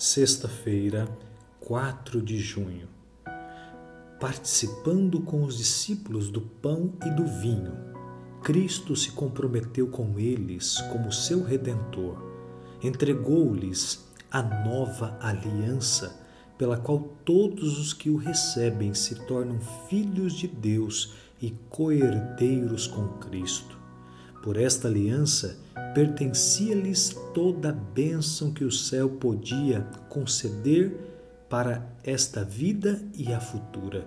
Sexta-feira, 4 de junho. Participando com os discípulos do pão e do vinho, Cristo se comprometeu com eles como seu redentor. Entregou-lhes a nova aliança, pela qual todos os que o recebem se tornam filhos de Deus e coerdeiros com Cristo. Por esta aliança, pertencia-lhes toda a bênção que o céu podia conceder para esta vida e a futura.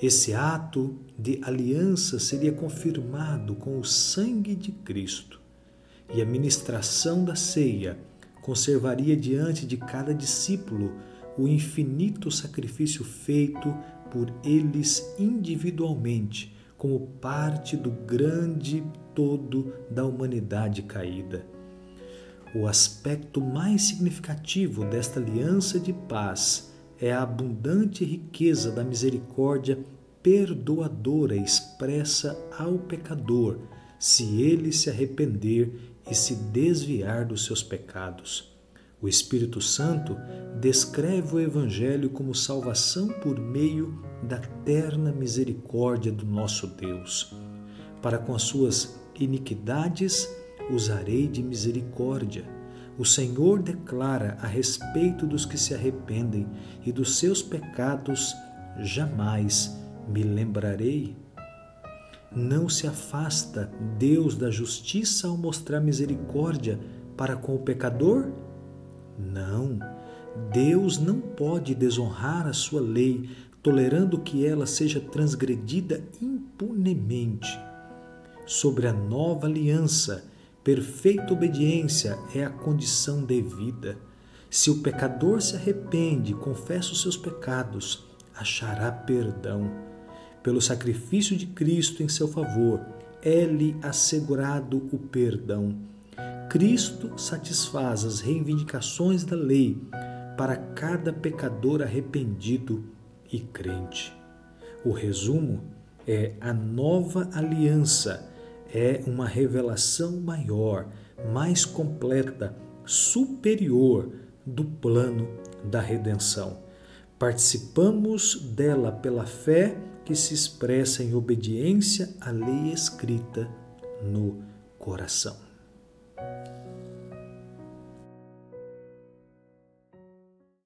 Esse ato de aliança seria confirmado com o sangue de Cristo, e a ministração da ceia conservaria diante de cada discípulo o infinito sacrifício feito por eles individualmente como parte do grande todo da humanidade caída. O aspecto mais significativo desta aliança de paz é a abundante riqueza da misericórdia perdoadora expressa ao pecador, se ele se arrepender e se desviar dos seus pecados. O Espírito Santo descreve o Evangelho como salvação por meio da terna misericórdia do nosso Deus. Para com as suas iniquidades usarei de misericórdia. O Senhor declara a respeito dos que se arrependem e dos seus pecados jamais me lembrarei. Não se afasta Deus da justiça ao mostrar misericórdia para com o pecador? Não, Deus não pode desonrar a sua lei, tolerando que ela seja transgredida impunemente. Sobre a nova aliança, perfeita obediência é a condição devida. Se o pecador se arrepende e confessa os seus pecados, achará perdão. Pelo sacrifício de Cristo em seu favor, é-lhe assegurado o perdão. Cristo satisfaz as reivindicações da lei para cada pecador arrependido e crente. O resumo é a nova aliança é uma revelação maior, mais completa, superior do plano da redenção. Participamos dela pela fé que se expressa em obediência à lei escrita no coração.